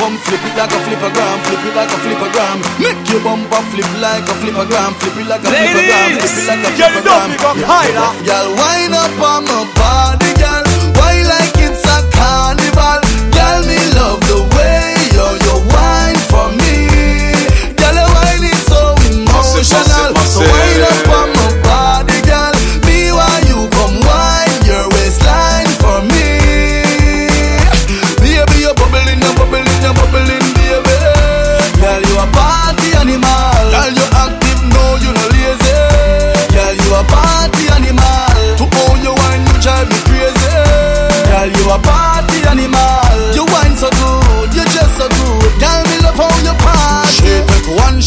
come flip it like a flippergram, flip it like a flippergram. Make your bumper flip like a flippergram, flip it like a flippergram, flip it like a flippergram. Girl, wind up on my body, girl. Why like it's a carnival?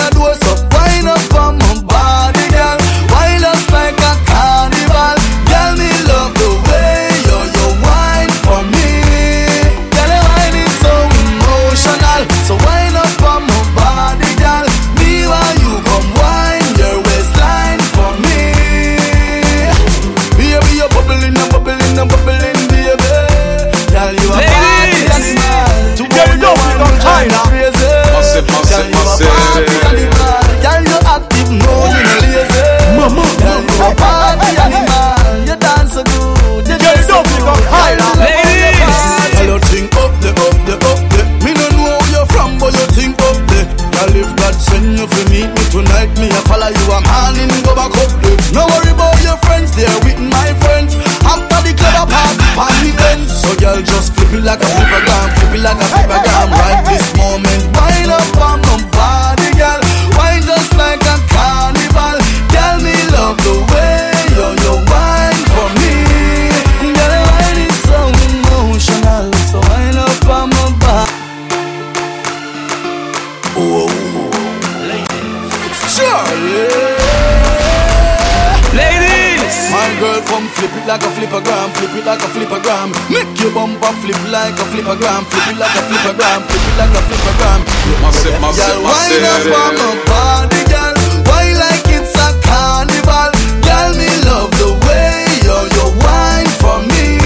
a friends, they're with my friends. After the club, I party, party ends. So girl, just flip it like a flipper flippergram, flip it like a flipper flippergram. Right this moment, wind up on girl, come flip it like a flippergram, flip it like a flippergram. Make your bumper flip like a flippergram, flip it like a flippergram, flip it like a flippergram. Massive, Girl, massive, wind up on my massive. body, girl. Why like it's a carnival? Girl, me love the way you you wine for me.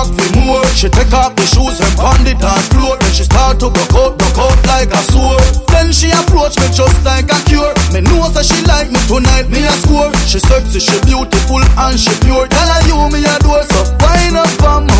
Come for more. She take off the shoes pound the dance floor. Then she start to broke out, broke out like a sword. Then she approach me just like a cure. Me know that she like me tonight, me a score. She sexy, she beautiful and she pure. Girl, I you me a door, so wind up on my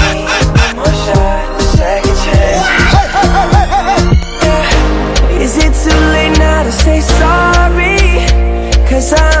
Cause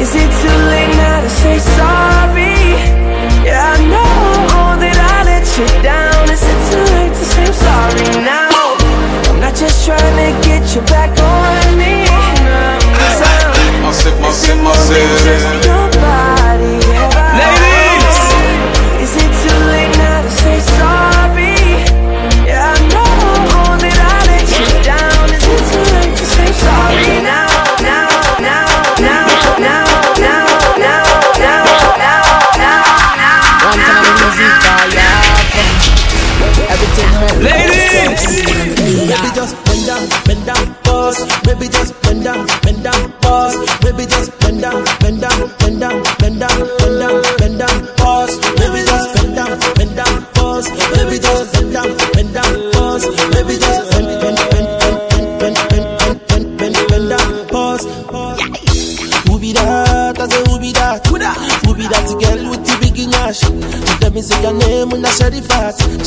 is it too late now to say sorry? Yeah, I know that I let you down. Is it too late to say I'm sorry now? I'm not just trying to get you back on me. Cause I'm missing more than just your body. Ladies!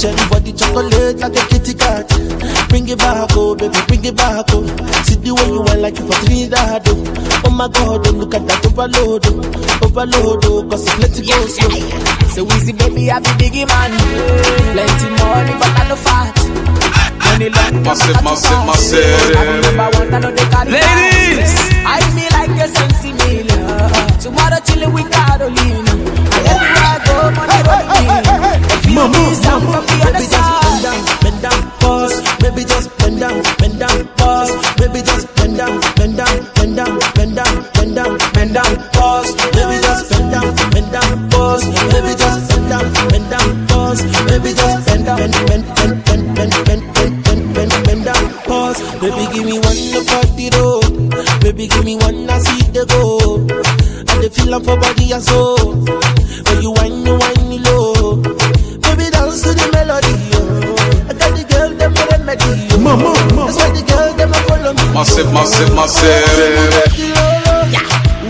Fat. Share the body chocolate like a kitty cat. Bring it back, oh baby, bring it back, oh. See the way you are like you for Trinidad, oh. Oh my God, oh look at that overload, oh. Overload, oh, cause it's let it go slow. So easy, baby, I be biggie man. Plenty money, but I no fat. Money long, Massive, I too massive, fast. massive. I'm number one, I know they carry Ladies! I me like a sensi meal. Tomorrow chilling with Carolina. And everywhere I go, money rolling And the for body and soul. When you whine, you whine me low. Baby dance to the melody, oh. I got the girl them a remedy, oh. Mama, mama. That's why the girl them a follow me. Oh. Massive, massive, massive.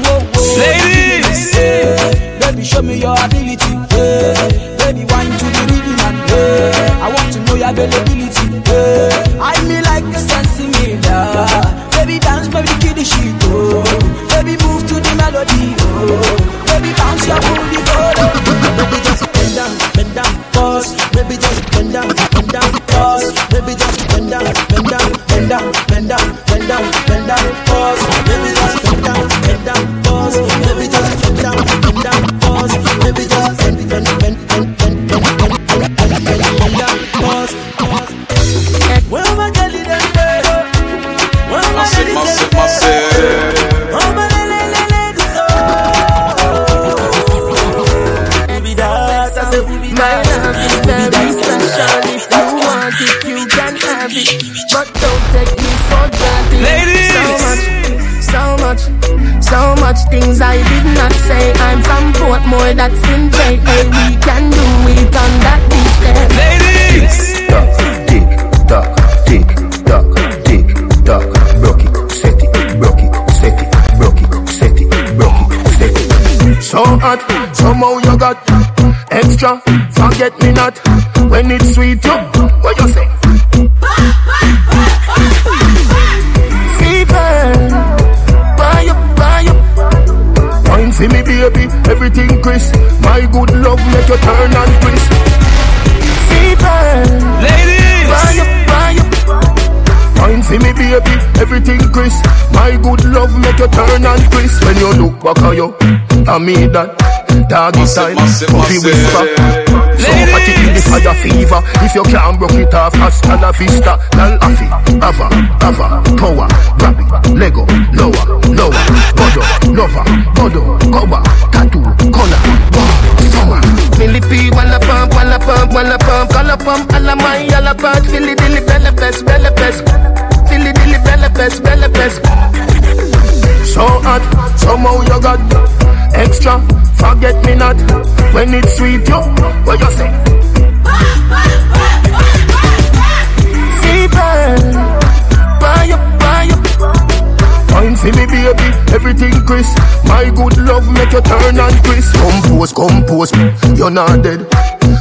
Oh. Ladies! Baby, show me your ability. Yeah. Baby, wine to the rhythm and yeah. I want to know your availability. Yeah. I me like a sensi miller. Baby, dance, baby, kill the shit. Oh. Baby, move to the melody. Much things I did not say. I'm from Portmore, that's in J. Hey, we can do it on that beach there. Ladies! Duck, tick, duck, tick, duck, tick, duck, broke it, set it, broke it, set it, broke it, set it, broke it, set it. So hot, somehow you got extra, forget me not. When it's sweet, you, what you say? When you look back at you, I mean that. Doggy Massive, style, massive, puppy massive. whisper. So hot it in the fire fever. If you can't broke it off, hasta la vista. Lal afi, ava, ava, power, grab it, Lego, lower, lower, godo, lover, godo, cover, tattoo, color, bar, summer. Millipede, walla pump, walla pump, walla pump, walla pump, alla my, alla pump, filly dilly, bella best, bella best, filly dilly, bella best, bella best. So hot, somehow you got extra. Forget me not when it's sweet, yo. What you say? Fever, buy up. Fine for me, baby, everything crisp. My good love make you turn and crisp. Compose, compose, you're not dead.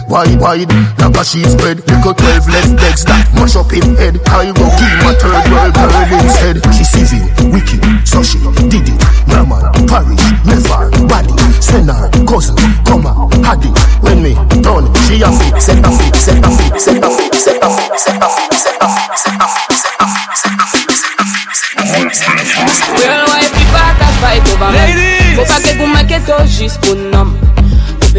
Wide, wide, like a sheet spread. Little 12 left legs that mash up him head. I go keep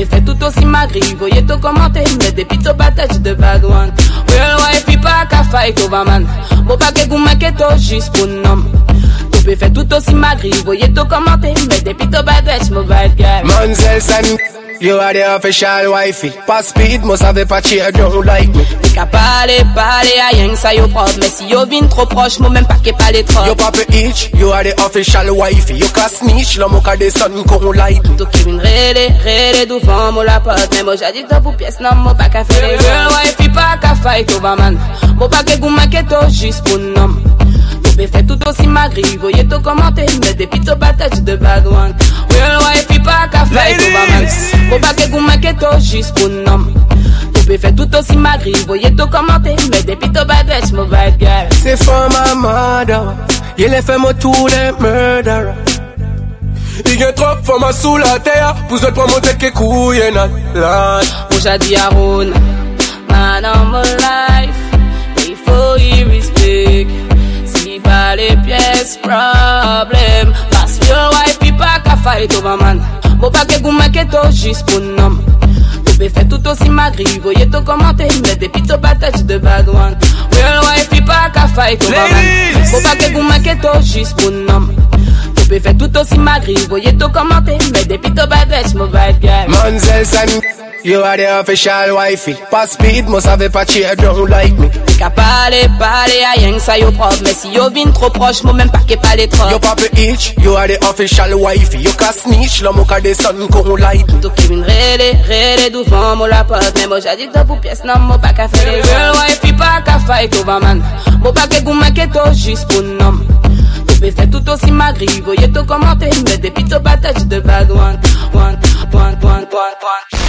Fait tout aussi magri, voyez tout commenter, mais depuis tout battage de bad one. Real wife, pas qu'à fight over man. Pas que vous m'inquiétez juste pour nom. Tu fait tout aussi magri, voyez tout commenter, mais depuis tout battage, mon bad guy. Manzel San, You are the official wifey. Pas speed, must have a patchy, I don't like me. Mè ka pale, pale, a yang sa yo prof. Mè si yo vin tro proche, mou mèm pa ke pale trop. Yo pape itch, you are the official wifey. Yo ka snitch, lò mou ka desan kon like me. Tou ki vin rele, rele douvan mou la pot. Mè mou jadi to pou pies nan mou pa ka fere. Girl wifey pa ka fight over man. Mou pa ke goumake to jis pou nom. Peux faire tout aussi magri, voyez tout commenter Mais depuis tout battage de bad one Real wife, il pas qu'à over man Moi pas que vous m'inquiétez juste pour nom peux faire tout aussi magri, voyez tout commenter Mais depuis tout battage, mon bad guy C'est for my mother. Est fait moi tous les murderers. Il y a trop for ma sous la terre. Vous êtes pour monter que couilles dans la Moi j'ai dit à Ron Man my life Il faut y pas les pièces problème. Parce que wife il pas qu'à fight over man Moi pas que vous m'inquiétez juste pour nom. Tu peux faire tout aussi magri Voyez tout commenter Mais depuis tout battage de bad one Real wife il pas qu'à fight over man pas que vous m'inquiétez juste pour nom. Tu peux faire tout aussi magri Voyez tout commenter Mais tout battage mon bad guy Manzel San, You are the official wifey. Pas speed, must have a patchy, don't like me. Qu'à parler, parler, à rien que ça, yo prof. Mais si yo vin trop proche, moi même pas qu'est pas les trop. Yo papa itch, you are the official wifey. Yo qu'à snitch, l'homme au cas des sons qu'on light. Tout qui vin rélé, rélé, d'ouvant, moi la pote. Mais moi j'adis que pour pièce, non, moi pas qu'à faire les girl wifey, pas qu'à fight over man. Moi pas qu'à goût, maqueto, juste pour nom. Tout fait tout aussi ma magri, voyez tout commenter. Mais depuis tout bataille, de bad one, one, one, one, one, one.